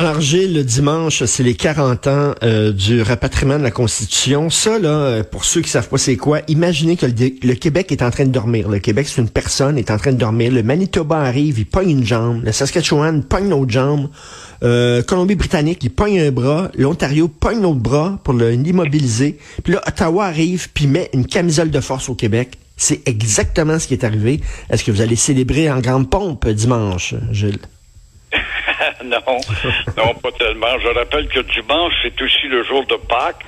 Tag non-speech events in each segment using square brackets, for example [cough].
Alors Gilles, le dimanche, c'est les 40 ans euh, du rapatriement de la Constitution. Ça, là, euh, pour ceux qui savent pas c'est quoi, imaginez que le, Québec est en train de dormir. Le Québec, c'est une personne, est en train de dormir. Le Manitoba arrive, il pogne une jambe. Le Saskatchewan pogne l'autre jambe. Euh, Colombie-Britannique, il pogne un bras. L'Ontario pogne l'autre bras pour l'immobiliser. Puis là, Ottawa arrive, puis met une camisole de force au Québec. C'est exactement ce qui est arrivé. Est-ce que vous allez célébrer en grande pompe dimanche, Gilles? [laughs] non, non, pas tellement. Je rappelle que dimanche, c'est aussi le jour de Pâques,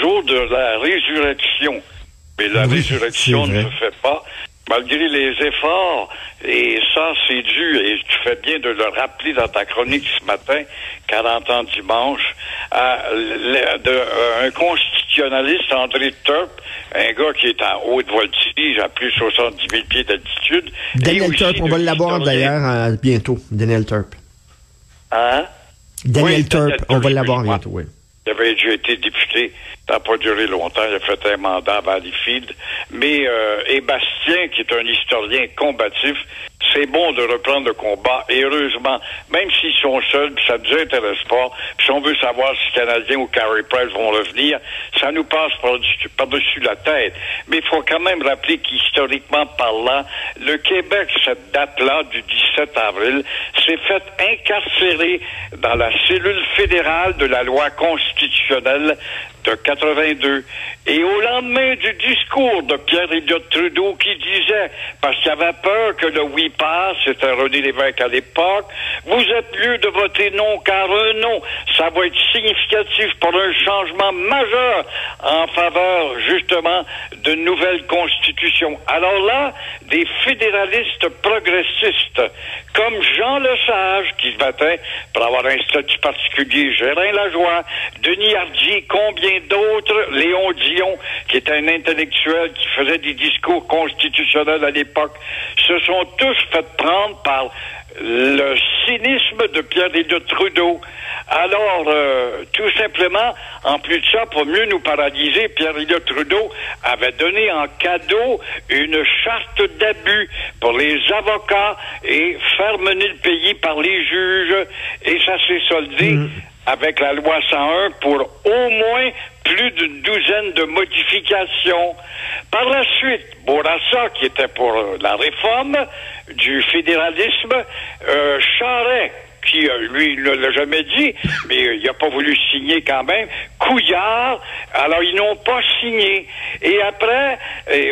jour de la résurrection. Mais la Oui, résurrection ne se fait pas. Malgré les efforts, et ça c'est dû, et tu fais bien de le rappeler dans ta chronique ce matin, 40 ans dimanche, à de, euh, un constitutionnaliste, André Turp, un gars qui est en haute voltige, à plus de 70 000 pieds d'altitude. Daniel Turp, on va l'avoir d'ailleurs euh, bientôt. Daniel Turp. Hein? Daniel Oui, Turp, Daniel on va l'avoir bientôt, oui. Il avait déjà été député. Ça n'a pas duré longtemps. Il a fait un mandat à Valleyfield. Mais euh, et Bastien, qui est un historien combatif, c'est bon de reprendre le combat. Et heureusement, même s'ils sont seuls, ça ne nous intéresse pas, puis si on veut savoir si Canadiens ou Carey Price vont revenir, ça nous passe par-dessus la tête. Mais il faut quand même rappeler qu'historiquement parlant, le Québec, cette date-là, du 17 avril, s'est fait incarcérer dans la cellule fédérale de la loi constitutionnelle de 82. Et au lendemain du discours de Pierre Elliott Trudeau qui disait, parce qu'il avait peur que le oui passe, c'était René Lévesque à l'époque, vous êtes mieux de voter non car un non, ça va être significatif pour un changement majeur en faveur justement de nouvelles constitutions. Alors là, des fédéralistes progressistes comme Jean Lesage qui se battait pour avoir un statut particulier, Gérin Lajoie, Denis Hardy, combien d'autres, Léon Dion, qui était un intellectuel qui faisait des discours constitutionnels à l'époque, se sont tous fait prendre par le cynisme de Pierre de Trudeau. Alors, euh, tout simplement, en plus de ça, pour mieux nous paralyser, Pierre Elliott Trudeau avait donné en cadeau une charte d'abus pour les avocats et faire mener le pays par les juges. Et ça s'est soldé avec la loi 101 pour au moins plus d'une douzaine de modifications. Par la suite, Bourassa, qui était pour euh, la réforme du fédéralisme, euh, qui, euh, lui, ne l'a jamais dit, mais euh, il n'a pas voulu signer quand même, Couillard, alors ils n'ont pas signé. Et après,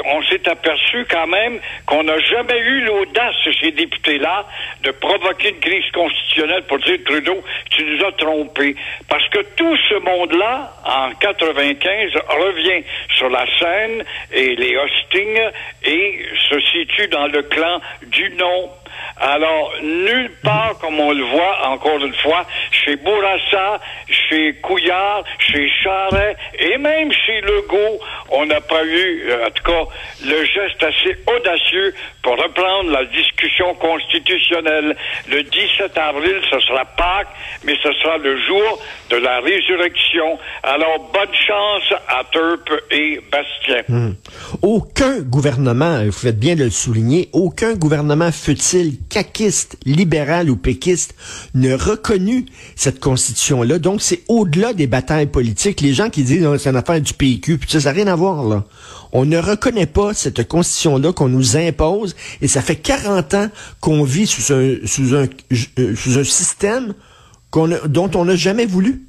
on s'est aperçu quand même qu'on n'a jamais eu l'audace, ces députés-là, de provoquer une crise constitutionnelle pour dire Trudeau, tu nous as trompés. Parce que tout ce monde-là, en 95, revient sur la scène et les hostings et se situe dans le clan du non. Alors, nulle part, comme on le voit, encore une fois, chez Bourassa, chez Couillard, chez Charret, et même chez Legault, on n'a pas eu, euh, en tout cas, le geste assez audacieux pour reprendre la discussion constitutionnelle. Le 17 avril, ce sera Pâques, mais ce sera le jour de la résurrection. Alors, bonne chance à Turp et Bastien. Hmm. Aucun gouvernement, vous faites bien de le souligner, aucun gouvernement fut-il caquiste, libéral ou péquiste ne reconnu cette constitution-là. Donc, c'est au-delà des batailles politiques. Les gens qui disent, oh, c'est une affaire du PQ, puis ça n'a rien à voir, là. On ne reconnaît pas cette constitution-là qu'on nous impose, et ça fait 40 ans qu'on vit sous un, sous un, euh, sous un système a- dont on n'a jamais voulu.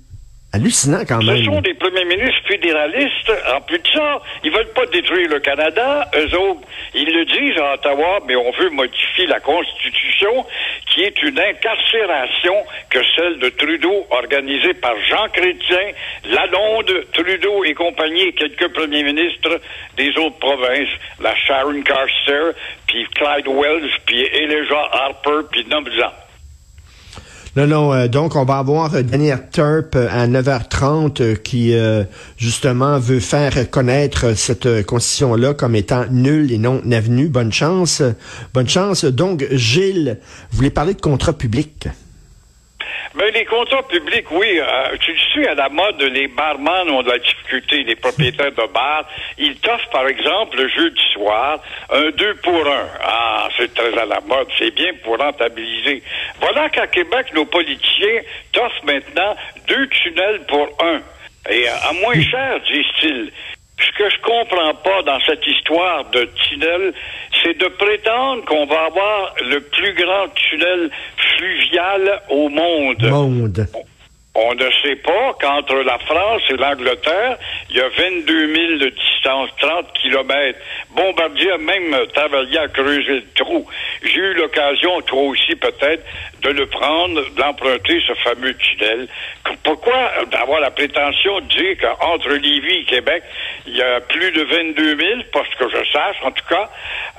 Hallucinant, quand Ce même. sont des premiers ministres fédéralistes. En plus de ça, ils veulent pas détruire le Canada. Eux autres, ils le disent à Ottawa, mais on veut modifier la Constitution, qui est une incarcération que celle de Trudeau, organisée par Jean Chrétien, Lalonde, Trudeau et compagnie, et quelques premiers ministres des autres provinces, la Sharon Carster, puis Clyde Wells, puis Elijah Harper, puis nomme-en. Non, non, euh, donc on va avoir euh, Daniel Turp euh, à 9h30 euh, qui justement veut faire connaître cette constitution-là comme étant nulle et non avenue. Bonne chance. Bonne chance. Donc, Gilles, vous voulez parler de contrat public? Mais les contrats publics, oui, euh, tu le sais, à la mode, les barman ont de la difficulté, les propriétaires de bars. Ils t'offrent, par exemple, le jeudi soir, un 2 pour 1. Ah, c'est très à la mode, c'est bien pour rentabiliser. Voilà qu'à Québec, nos politiciens t'offrent maintenant deux tunnels pour un. Et euh, à moins cher, disent-ils. Ce que je comprends pas dans cette histoire de tunnel, c'est de prétendre qu'on va avoir le plus grand tunnel au monde. Monde. On ne sait pas qu'entre la France et l'Angleterre, il y a 22 000 de distance, 30 kilomètres. Bombardier a même travaillé à creuser le trou. J'ai eu l'occasion, toi aussi peut-être, de le prendre, d'emprunter ce fameux tunnel. Pourquoi avoir la prétention de dire qu'entre Lévis et Québec, il y a plus de 22 000, parce que je sache en tout cas.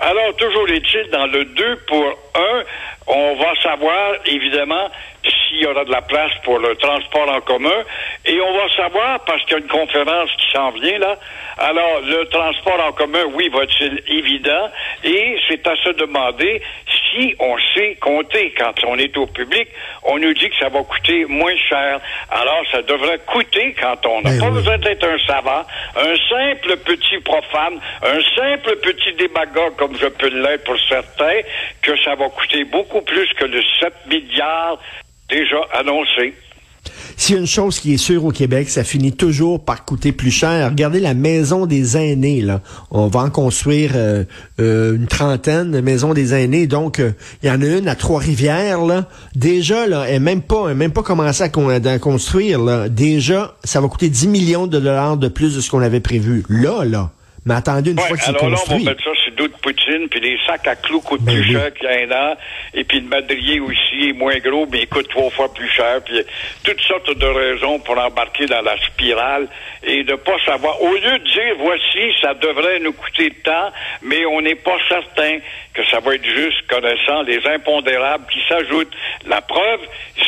Alors, toujours est-il, dans le 2 pour 1, on va savoir, évidemment, s'il y aura de la place pour le transport en commun. Et on va savoir, parce qu'il y a une conférence qui s'en vient là, alors le transport en commun, oui, va-t-il évident? Et c'est à se demander si on sait compter. Quand on est au public, on nous dit que ça va coûter moins cher. Alors, ça devrait coûter, quand on n'a Ben pas oui. besoin d'être un savant, un simple petit profane, un simple petit démagogue, comme je peux l'être pour certains, que ça va coûter beaucoup plus que le 7 milliards déjà annoncé. S'il y a une chose qui est sûre au Québec, ça finit toujours par coûter plus cher. Regardez la maison des aînés, là. On va en construire euh, euh, une trentaine de maisons des aînés. Donc, euh, il y en a une à Trois-Rivières, là. Déjà, là, elle même pas, elle même pas commencé à, con- à construire, là. Déjà, ça va coûter 10 millions de dollars de plus de ce qu'on avait prévu. Là, là. Mais attendez une Ouais, fois que c'est alors là, on va construit. mettre ça dos de Poutine, puis les sacs à clous coûtent Ben plus oui. cher qu'il y a un an, et puis le madrier aussi est moins gros, mais il coûte trois fois plus cher, puis toutes sortes de raisons pour embarquer dans la spirale et de pas savoir. Au lieu de dire, voici, ça devrait nous coûter tant, mais on n'est pas certain que ça va être juste connaissant les impondérables qui s'ajoutent. La preuve,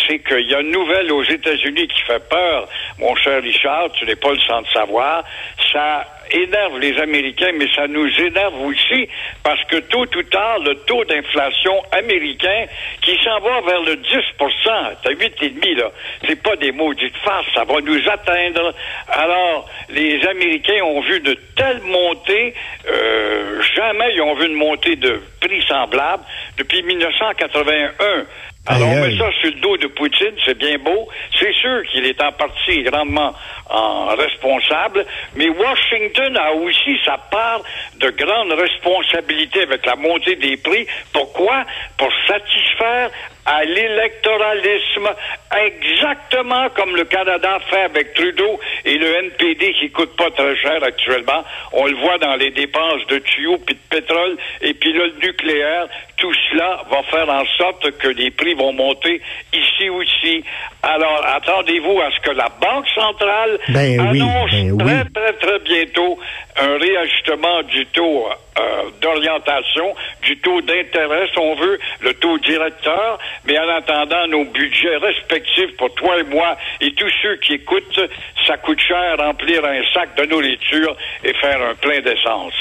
c'est qu'il y a une nouvelle aux États-Unis qui fait peur, mon cher Richard, tu n'es pas le sans de savoir, ça énerve les Américains, mais ça nous énerve aussi parce que tôt ou tard, le taux d'inflation américain qui s'en va vers le 10% t'as 8,5 là, c'est pas des maudites farces, ça va nous atteindre. Alors, les Américains ont vu de telles montées, euh, jamais ils ont vu une montée de prix semblable depuis 1981. Alors, on met ça sur le dos de Poutine, c'est bien beau. C'est sûr qu'il est en partie grandement en responsable, mais Washington a aussi sa part de grande responsabilité avec la montée des prix. Pourquoi? Pour satisfaire à l'électoralisme, exactement comme le Canada fait avec Trudeau et le NPD qui coûte pas très cher actuellement. On le voit dans les dépenses de tuyaux puis de pétrole et puis là, le nucléaire. Tout cela va faire en sorte que les prix vont monter ici aussi. Alors, attendez-vous à ce que la Banque centrale Ben oui, annonce ben oui. très, très, très bientôt un réajustement du taux euh, d'orientation, du taux d'intérêt, si on veut, le taux directeur, mais en attendant nos budgets respectifs pour toi et moi et tous ceux qui écoutent, ça coûte cher remplir un sac de nourriture et faire un plein d'essence.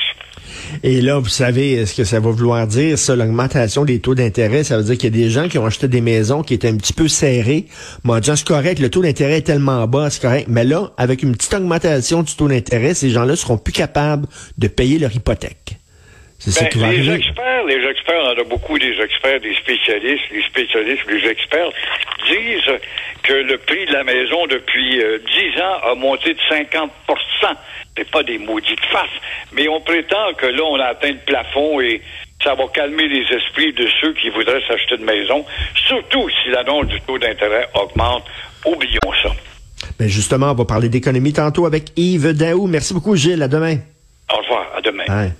Et là, vous savez ce que ça va vouloir dire, ça, l'augmentation des taux d'intérêt? Ça veut dire qu'il y a des gens qui ont acheté des maisons qui étaient un petit peu serrées. Bon, disant, c'est correct, le taux d'intérêt est tellement bas, c'est correct. Mais là, avec une petite augmentation du taux d'intérêt, ces gens-là seront plus capables de payer leur hypothèque. C'est ça Ben, les arriver. experts, les experts, on a beaucoup des experts, des spécialistes, les spécialistes, les experts disent que le prix de la maison depuis euh, 10 ans a monté de 50% C'est pas des maudites faces, mais on prétend que là, on a atteint le plafond et ça va calmer les esprits de ceux qui voudraient s'acheter une maison, surtout si l'annonce du taux d'intérêt augmente. Oublions ça. Ben justement, on va parler d'économie tantôt avec Yves Daou. Merci beaucoup, Gilles. À demain. Au revoir, à demain. Bye.